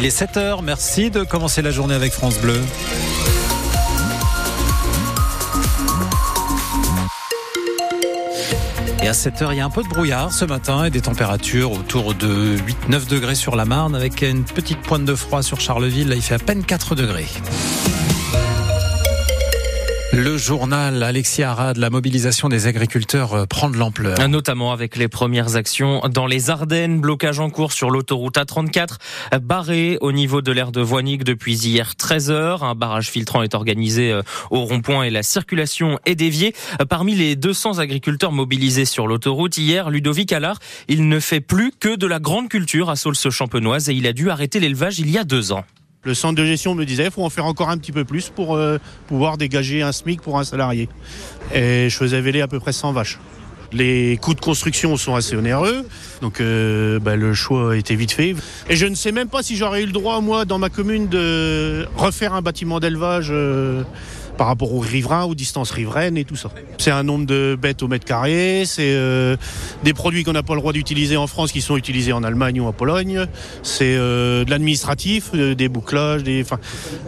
Il est 7h, merci de commencer la journée avec France Bleu. Et à 7h, il y a un peu de brouillard ce matin et des températures autour de 8-9 degrés sur la Marne avec une petite pointe de froid sur Charleville. Là, il fait à peine 4 degrés. Le journal Alexis Arad, la mobilisation des agriculteurs euh, prend de l'ampleur. Notamment avec les premières actions dans les Ardennes, blocage en cours sur l'autoroute A34, barré au niveau de l'aire de Voinic depuis hier 13 heures. Un barrage filtrant est organisé euh, au rond-point et la circulation est déviée. Parmi les 200 agriculteurs mobilisés sur l'autoroute hier, Ludovic Allard, il ne fait plus que de la grande culture à Saulce-Champenoise et il a dû arrêter l'élevage il y a deux ans. Le centre de gestion me disait, il faut en faire encore un petit peu plus pour euh, pouvoir dégager un SMIC pour un salarié. Et je faisais véler à peu près 100 vaches. Les coûts de construction sont assez onéreux, donc euh, bah, le choix été vite fait. Et je ne sais même pas si j'aurais eu le droit, moi, dans ma commune, de refaire un bâtiment d'élevage. Euh, par rapport aux riverains, aux distances riveraines et tout ça. C'est un nombre de bêtes au mètre carré, c'est euh, des produits qu'on n'a pas le droit d'utiliser en France qui sont utilisés en Allemagne ou en Pologne, c'est euh, de l'administratif, euh, des bouclages, des... Enfin,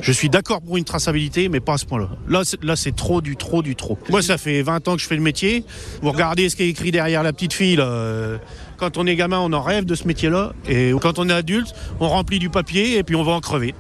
je suis d'accord pour une traçabilité, mais pas à ce point-là. Là, là c'est trop du trop du trop. Moi, ça fait 20 ans que je fais le métier. Vous regardez ce qui est écrit derrière la petite fille, quand on est gamin, on en rêve de ce métier-là. Et quand on est adulte, on remplit du papier et puis on va en crever.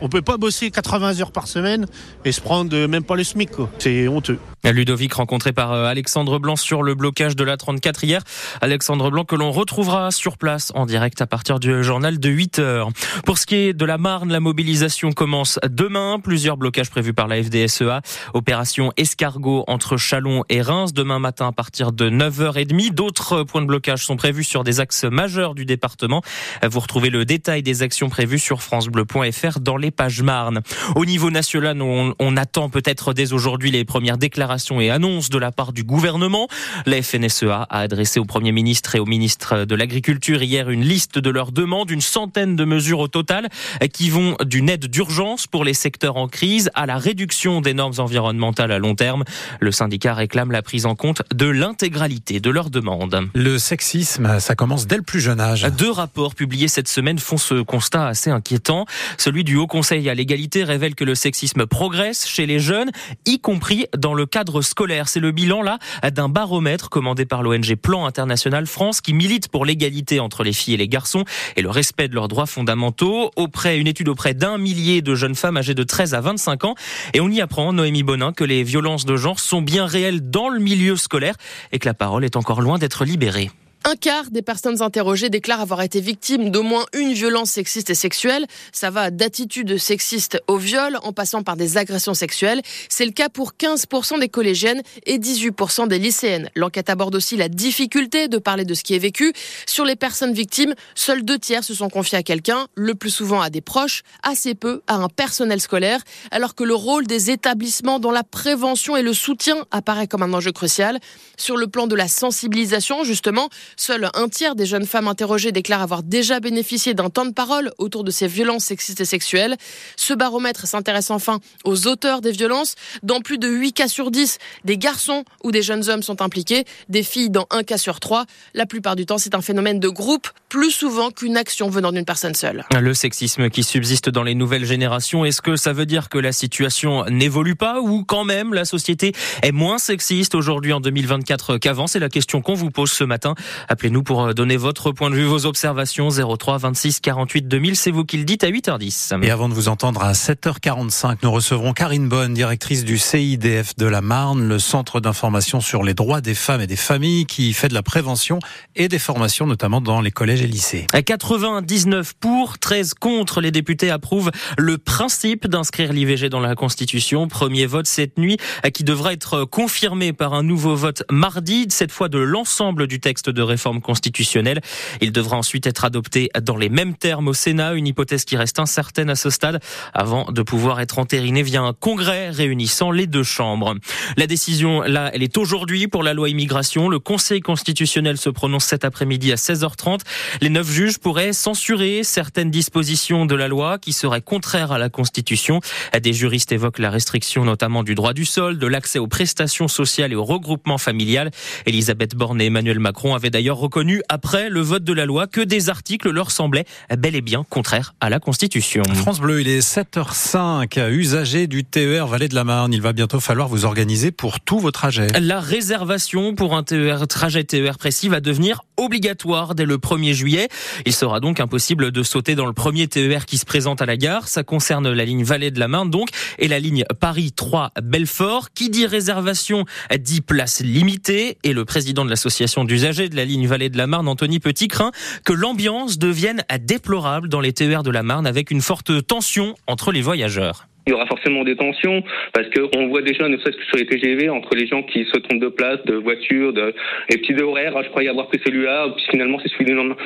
On peut pas bosser 80 heures par semaine et se prendre même pas le SMIC. C'est honteux. Ludovic rencontré par euh, Alexandre Blanc sur le blocage de la 34 hier. Alexandre Blanc que l'on retrouvera sur place en direct à partir du journal de 8 heures. Pour ce qui est de la Marne, la mobilisation commence demain. Plusieurs blocages prévus par la FDSEA. Opération escargot entre Chalon et Reims demain matin à partir de 9h30. D'autres points de blocage sont prévus sur des axes majeurs du département. Vous retrouvez le détail des actions prévues sur francebleu.fr dans les pages Marne. Au niveau national, on, on attend peut-être dès aujourd'hui les premières déclarations et annonces de la part du gouvernement. La FNSEA a adressé au Premier ministre et au ministre de l'Agriculture hier une liste de leurs demandes, une centaine de mesures au total qui vont d'une aide d'urgence pour les secteurs en crise à la réduction des normes environnementales à long terme. Le syndicat réclame la prise en compte de l'intégralité de leurs demandes. Le sexisme, ça commence dès le plus jeune âge. Deux rapports publiés cette semaine font ce constat assez inquiétant. Celui du Haut Conseil à l'égalité révèle que le sexisme progresse chez les jeunes, y compris dans le cadre scolaire. C'est le bilan là d'un baromètre commandé par l'ONG Plan International France qui milite pour l'égalité entre les filles et les garçons et le respect de leurs droits fondamentaux. Auprès une étude auprès d'un millier de jeunes femmes âgées de 13 à 25 ans et on y apprend Noémie Bonin que les violences de genre sont bien réelles dans le milieu scolaire et que la parole est encore loin d'être libérée. Un quart des personnes interrogées déclarent avoir été victimes d'au moins une violence sexiste et sexuelle. Ça va d'attitudes sexistes au viol en passant par des agressions sexuelles. C'est le cas pour 15% des collégiennes et 18% des lycéennes. L'enquête aborde aussi la difficulté de parler de ce qui est vécu. Sur les personnes victimes, seuls deux tiers se sont confiés à quelqu'un, le plus souvent à des proches, assez peu à un personnel scolaire, alors que le rôle des établissements dans la prévention et le soutien apparaît comme un enjeu crucial. Sur le plan de la sensibilisation, justement, Seul un tiers des jeunes femmes interrogées déclarent avoir déjà bénéficié d'un temps de parole autour de ces violences sexistes et sexuelles. Ce baromètre s'intéresse enfin aux auteurs des violences. Dans plus de 8 cas sur 10, des garçons ou des jeunes hommes sont impliqués, des filles dans un cas sur 3. La plupart du temps, c'est un phénomène de groupe, plus souvent qu'une action venant d'une personne seule. Le sexisme qui subsiste dans les nouvelles générations, est-ce que ça veut dire que la situation n'évolue pas ou quand même la société est moins sexiste aujourd'hui en 2024 qu'avant? C'est la question qu'on vous pose ce matin. Appelez-nous pour euh, donner votre point de vue, vos observations 03 26 48 2000. C'est vous qui le dites à 8h10. Et avant de vous entendre à 7h45, nous recevrons Karine Bonne, directrice du CIDF de la Marne, le centre d'information sur les droits des femmes et des familles qui fait de la prévention et des formations notamment dans les collèges et lycées. À 99 pour, 13 contre, les députés approuvent le principe d'inscrire l'IVG dans la Constitution. Premier vote cette nuit qui devra être confirmé par un nouveau vote mardi, cette fois de l'ensemble du texte de réforme constitutionnelle. Il devra ensuite être adopté dans les mêmes termes au Sénat, une hypothèse qui reste incertaine à ce stade, avant de pouvoir être entériné via un congrès réunissant les deux chambres. La décision, là, elle est aujourd'hui pour la loi immigration. Le Conseil constitutionnel se prononce cet après-midi à 16h30. Les neuf juges pourraient censurer certaines dispositions de la loi qui seraient contraires à la Constitution. Des juristes évoquent la restriction notamment du droit du sol, de l'accès aux prestations sociales et au regroupement familial. Elisabeth Borne et Emmanuel Macron avaient d'ailleurs reconnu après le vote de la loi que des articles leur semblaient bel et bien contraires à la Constitution. France Bleu, il est 7h05. Usager du TER Vallée de la Marne, il va bientôt falloir vous organiser pour tous vos trajets. La réservation pour un TER, trajet TER précis va devenir obligatoire dès le 1er juillet. Il sera donc impossible de sauter dans le premier TER qui se présente à la gare. Ça concerne la ligne Vallée de la Marne donc et la ligne Paris 3 Belfort. Qui dit réservation dit place limitée et le président de l'association d'usagers de la ligne Vallée de la Marne, Anthony Petit, craint que l'ambiance devienne déplorable dans les TER de la Marne avec une forte tension entre les voyageurs il y aura forcément des tensions parce qu'on voit déjà, ne serait-ce que sur les TGV, entre les gens qui se trompent de place, de voiture, de les petits horaires. Ah, je croyais avoir pris celui-là, puis finalement c'est celui du lendemain.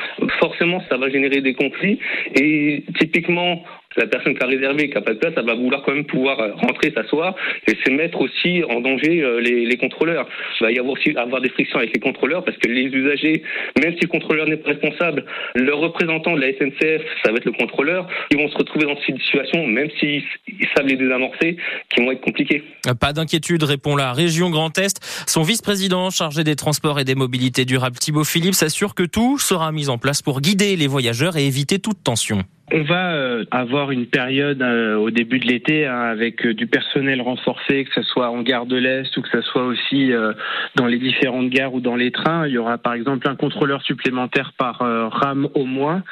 Forcément, ça va générer des conflits. Et typiquement, la personne qui a réservé, qui n'a pas de place, elle va vouloir quand même pouvoir euh, rentrer, s'asseoir, et c'est mettre aussi en danger euh, les, contrôleurs. Il va y avoir aussi avoir des frictions avec les contrôleurs parce que les usagers, même si le contrôleur n'est pas responsable, le représentant de la SNCF, ça va être le contrôleur, ils vont se retrouver dans cette situation, même s'ils savent les désamorcer, qui vont être compliqués. Pas d'inquiétude, répond la région Grand Est. Son vice-président chargé des transports et des mobilités durables, Thibaut Philippe, s'assure que tout sera mis en place pour guider les voyageurs et éviter toute tension. On va euh, avoir une période euh, au début de l'été hein, avec euh, du personnel renforcé, que ce soit en gare de l'Est ou que ce soit aussi dans les différentes gares ou dans les trains. Il y aura par exemple un contrôleur supplémentaire par rame au moins.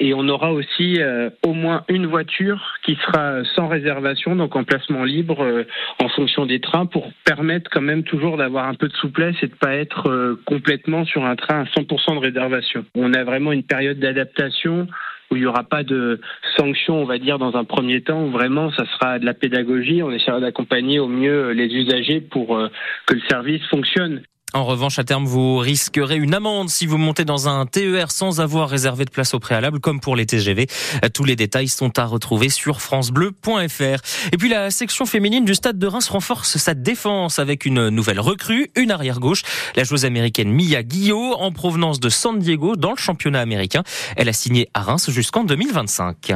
Et on aura aussi au moins une voiture qui sera sans réservation, donc en placement libre en fonction des trains pour permettre quand même toujours d'avoir un peu de souplesse et de pas être complètement sur un train à 100% de réservation. On a vraiment une période d'adaptation où il n'y aura pas de sanctions, on va dire, dans un premier temps, où vraiment ça sera de la pédagogie, on essaiera d'accompagner au mieux les usagers pour euh, que le service fonctionne. En revanche, à terme, vous risquerez une amende si vous montez dans un TER sans avoir réservé de place au préalable, comme pour les TGV. Tous les détails sont à retrouver sur francebleu.fr. Et puis la section féminine du Stade de Reims renforce sa défense avec une nouvelle recrue, une arrière gauche, la joueuse américaine Mia Guillot, en provenance de San Diego dans le championnat américain. Elle a signé à Reims jusqu'en 2025.